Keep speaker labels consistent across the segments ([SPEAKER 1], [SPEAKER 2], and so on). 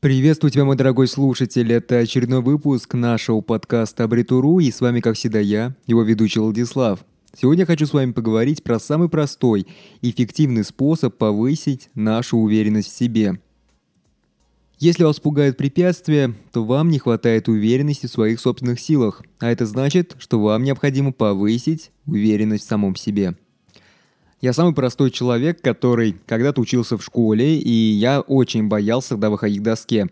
[SPEAKER 1] Приветствую тебя, мой дорогой слушатель. Это очередной выпуск нашего подкаста «Абритуру», и с вами, как всегда, я, его ведущий Владислав. Сегодня я хочу с вами поговорить про самый простой эффективный способ повысить нашу уверенность в себе. Если вас пугают препятствия, то вам не хватает уверенности в своих собственных силах, а это значит, что вам необходимо повысить уверенность в самом себе – я самый простой человек, который когда-то учился в школе, и я очень боялся, когда выходить к доске.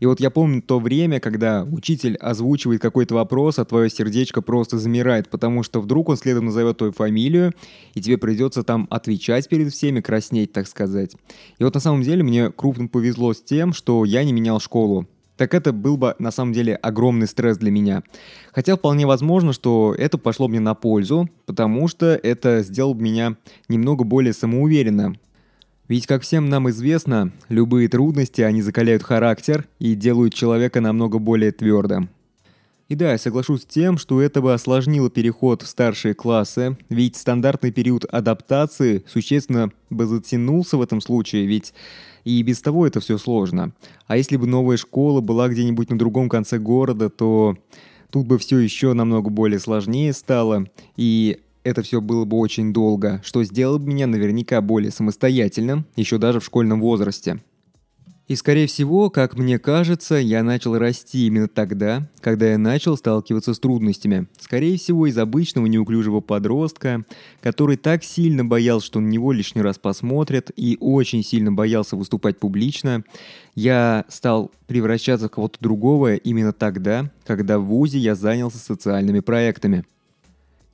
[SPEAKER 1] И вот я помню то время, когда учитель озвучивает какой-то вопрос, а твое сердечко просто замирает, потому что вдруг он следом назовет твою фамилию, и тебе придется там отвечать перед всеми, краснеть, так сказать. И вот на самом деле мне крупно повезло с тем, что я не менял школу так это был бы на самом деле огромный стресс для меня. Хотя вполне возможно, что это пошло мне на пользу, потому что это сделало меня немного более самоуверенным. Ведь, как всем нам известно, любые трудности, они закаляют характер и делают человека намного более твердым. И да, я соглашусь с тем, что это бы осложнило переход в старшие классы, ведь стандартный период адаптации существенно бы затянулся в этом случае, ведь и без того это все сложно. А если бы новая школа была где-нибудь на другом конце города, то тут бы все еще намного более сложнее стало, и это все было бы очень долго, что сделало бы меня наверняка более самостоятельным, еще даже в школьном возрасте. И скорее всего, как мне кажется, я начал расти именно тогда, когда я начал сталкиваться с трудностями. Скорее всего, из обычного неуклюжего подростка, который так сильно боялся, что на него лишний раз посмотрят, и очень сильно боялся выступать публично, я стал превращаться в кого-то другого именно тогда, когда в ВУЗе я занялся социальными проектами.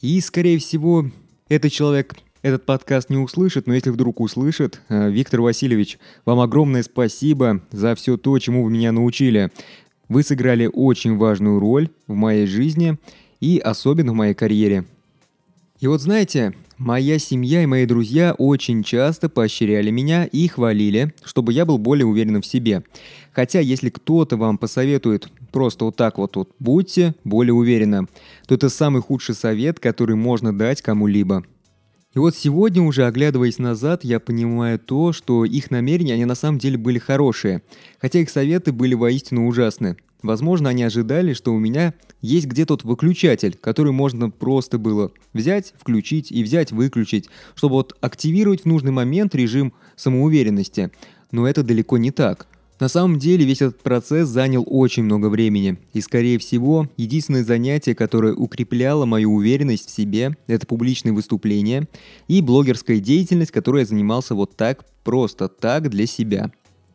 [SPEAKER 1] И, скорее всего, этот человек этот подкаст не услышит, но если вдруг услышит, э, Виктор Васильевич, вам огромное спасибо за все то, чему вы меня научили. Вы сыграли очень важную роль в моей жизни и особенно в моей карьере. И вот знаете, моя семья и мои друзья очень часто поощряли меня и хвалили, чтобы я был более уверенным в себе. Хотя, если кто-то вам посоветует просто вот так вот, вот будьте более уверенным, то это самый худший совет, который можно дать кому-либо. И вот сегодня уже, оглядываясь назад, я понимаю то, что их намерения, они на самом деле были хорошие, хотя их советы были воистину ужасны. Возможно, они ожидали, что у меня есть где тот выключатель, который можно просто было взять, включить и взять, выключить, чтобы вот активировать в нужный момент режим самоуверенности. Но это далеко не так. На самом деле весь этот процесс занял очень много времени, и скорее всего, единственное занятие, которое укрепляло мою уверенность в себе, это публичные выступления и блогерская деятельность, которой я занимался вот так, просто так для себя.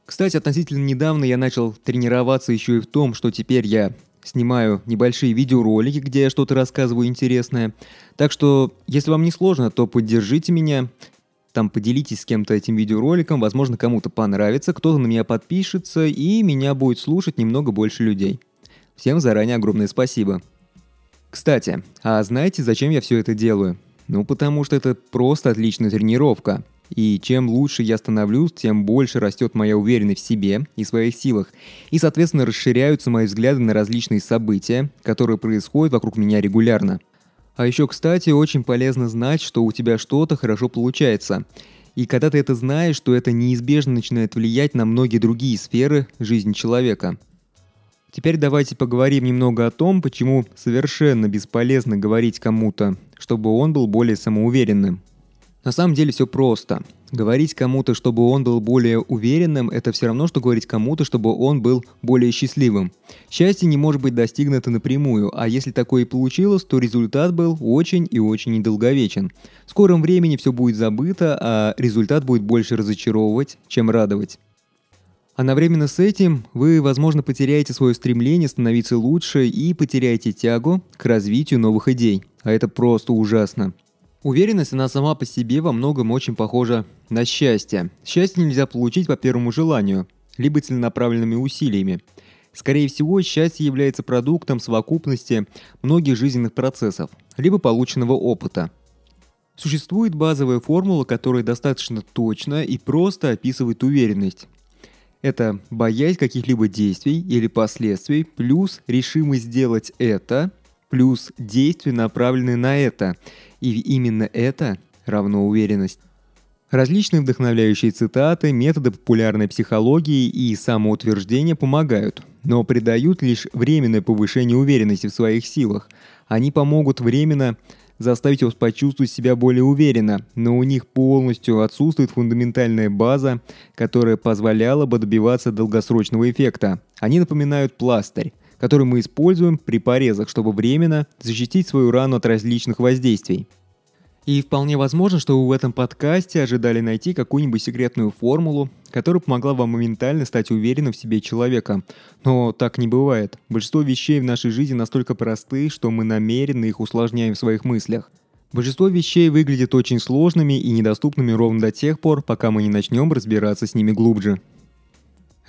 [SPEAKER 1] Кстати, относительно недавно я начал тренироваться еще и в том, что теперь я снимаю небольшие видеоролики, где я что-то рассказываю интересное. Так что, если вам не сложно, то поддержите меня там поделитесь с кем-то этим видеороликом, возможно, кому-то понравится, кто-то на меня подпишется, и меня будет слушать немного больше людей. Всем заранее огромное спасибо. Кстати, а знаете, зачем я все это делаю? Ну, потому что это просто отличная тренировка. И чем лучше я становлюсь, тем больше растет моя уверенность в себе и своих силах. И, соответственно, расширяются мои взгляды на различные события, которые происходят вокруг меня регулярно. А еще, кстати, очень полезно знать, что у тебя что-то хорошо получается. И когда ты это знаешь, то это неизбежно начинает влиять на многие другие сферы жизни человека. Теперь давайте поговорим немного о том, почему совершенно бесполезно говорить кому-то, чтобы он был более самоуверенным. На самом деле все просто. Говорить кому-то, чтобы он был более уверенным, это все равно, что говорить кому-то, чтобы он был более счастливым. Счастье не может быть достигнуто напрямую, а если такое и получилось, то результат был очень и очень недолговечен. В скором времени все будет забыто, а результат будет больше разочаровывать, чем радовать. Одновременно с этим вы, возможно, потеряете свое стремление становиться лучше и потеряете тягу к развитию новых идей. А это просто ужасно. Уверенность, она сама по себе во многом очень похожа на счастье. Счастье нельзя получить по первому желанию, либо целенаправленными усилиями. Скорее всего, счастье является продуктом совокупности многих жизненных процессов, либо полученного опыта. Существует базовая формула, которая достаточно точно и просто описывает уверенность. Это боязнь каких-либо действий или последствий, плюс решимость сделать это, плюс действия, направленные на это – и именно это равно уверенность. Различные вдохновляющие цитаты, методы популярной психологии и самоутверждения помогают, но придают лишь временное повышение уверенности в своих силах. Они помогут временно заставить вас почувствовать себя более уверенно, но у них полностью отсутствует фундаментальная база, которая позволяла бы добиваться долгосрочного эффекта. Они напоминают пластырь, который мы используем при порезах, чтобы временно защитить свою рану от различных воздействий. И вполне возможно, что вы в этом подкасте ожидали найти какую-нибудь секретную формулу, которая помогла вам моментально стать уверенным в себе человека. Но так не бывает. Большинство вещей в нашей жизни настолько просты, что мы намеренно их усложняем в своих мыслях. Большинство вещей выглядят очень сложными и недоступными ровно до тех пор, пока мы не начнем разбираться с ними глубже.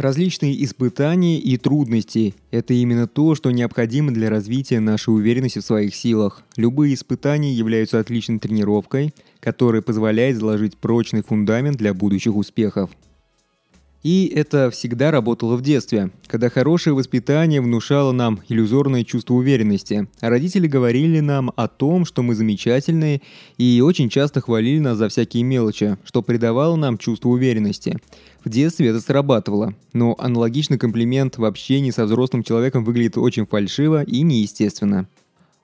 [SPEAKER 1] Различные испытания и трудности – это именно то, что необходимо для развития нашей уверенности в своих силах. Любые испытания являются отличной тренировкой, которая позволяет заложить прочный фундамент для будущих успехов. И это всегда работало в детстве, когда хорошее воспитание внушало нам иллюзорное чувство уверенности, родители говорили нам о том, что мы замечательные, и очень часто хвалили нас за всякие мелочи, что придавало нам чувство уверенности. В детстве это срабатывало, но аналогичный комплимент в общении со взрослым человеком выглядит очень фальшиво и неестественно.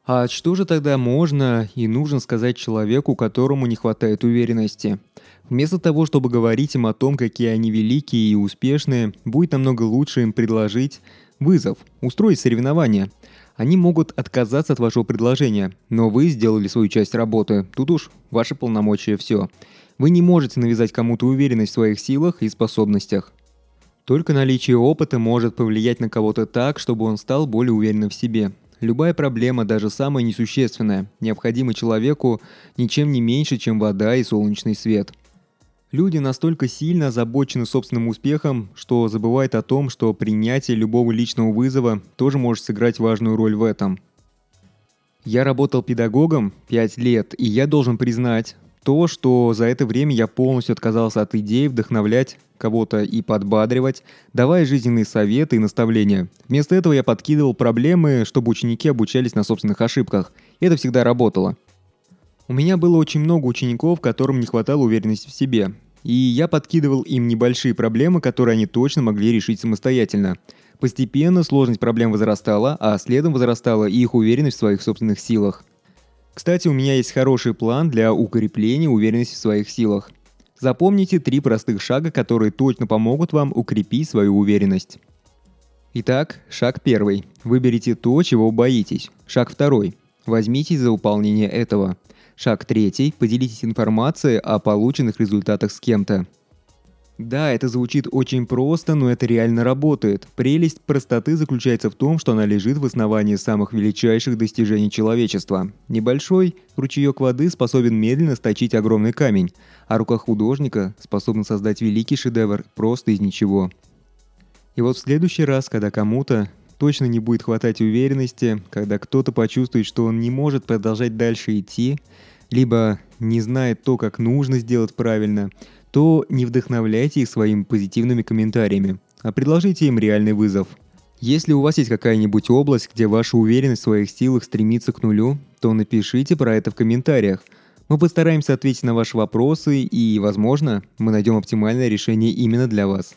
[SPEAKER 1] А что же тогда можно и нужно сказать человеку, которому не хватает уверенности? Вместо того, чтобы говорить им о том, какие они великие и успешные, будет намного лучше им предложить вызов, устроить соревнование. Они могут отказаться от вашего предложения, но вы сделали свою часть работы. Тут уж ваши полномочия все. Вы не можете навязать кому-то уверенность в своих силах и способностях. Только наличие опыта может повлиять на кого-то так, чтобы он стал более уверенным в себе. Любая проблема, даже самая несущественная, необходима человеку ничем не меньше, чем вода и солнечный свет. Люди настолько сильно озабочены собственным успехом, что забывают о том, что принятие любого личного вызова тоже может сыграть важную роль в этом. Я работал педагогом 5 лет, и я должен признать, то, что за это время я полностью отказался от идеи вдохновлять кого-то и подбадривать, давая жизненные советы и наставления. Вместо этого я подкидывал проблемы, чтобы ученики обучались на собственных ошибках. И это всегда работало. У меня было очень много учеников, которым не хватало уверенности в себе. И я подкидывал им небольшие проблемы, которые они точно могли решить самостоятельно. Постепенно сложность проблем возрастала, а следом возрастала и их уверенность в своих собственных силах – кстати, у меня есть хороший план для укрепления уверенности в своих силах. Запомните три простых шага, которые точно помогут вам укрепить свою уверенность. Итак, шаг первый. Выберите то, чего боитесь. Шаг второй. Возьмитесь за выполнение этого. Шаг третий. Поделитесь информацией о полученных результатах с кем-то. Да, это звучит очень просто, но это реально работает. Прелесть простоты заключается в том, что она лежит в основании самых величайших достижений человечества. Небольшой ручеек воды способен медленно сточить огромный камень, а рука художника способна создать великий шедевр просто из ничего. И вот в следующий раз, когда кому-то точно не будет хватать уверенности, когда кто-то почувствует, что он не может продолжать дальше идти, либо не знает то, как нужно сделать правильно – то не вдохновляйте их своими позитивными комментариями, а предложите им реальный вызов. Если у вас есть какая-нибудь область, где ваша уверенность в своих силах стремится к нулю, то напишите про это в комментариях. Мы постараемся ответить на ваши вопросы и, возможно, мы найдем оптимальное решение именно для вас.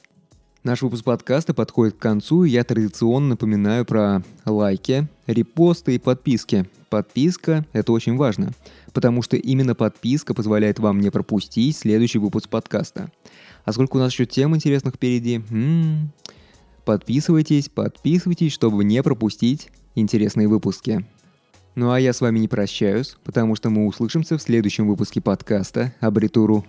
[SPEAKER 1] Наш выпуск подкаста подходит к концу, и я традиционно напоминаю про лайки, репосты и подписки. Подписка – это очень важно – потому что именно подписка позволяет вам не пропустить следующий выпуск подкаста. А сколько у нас еще тем интересных впереди? М-м-м. Подписывайтесь, подписывайтесь, чтобы не пропустить интересные выпуски. Ну а я с вами не прощаюсь, потому что мы услышимся в следующем выпуске подкаста «Абритуру».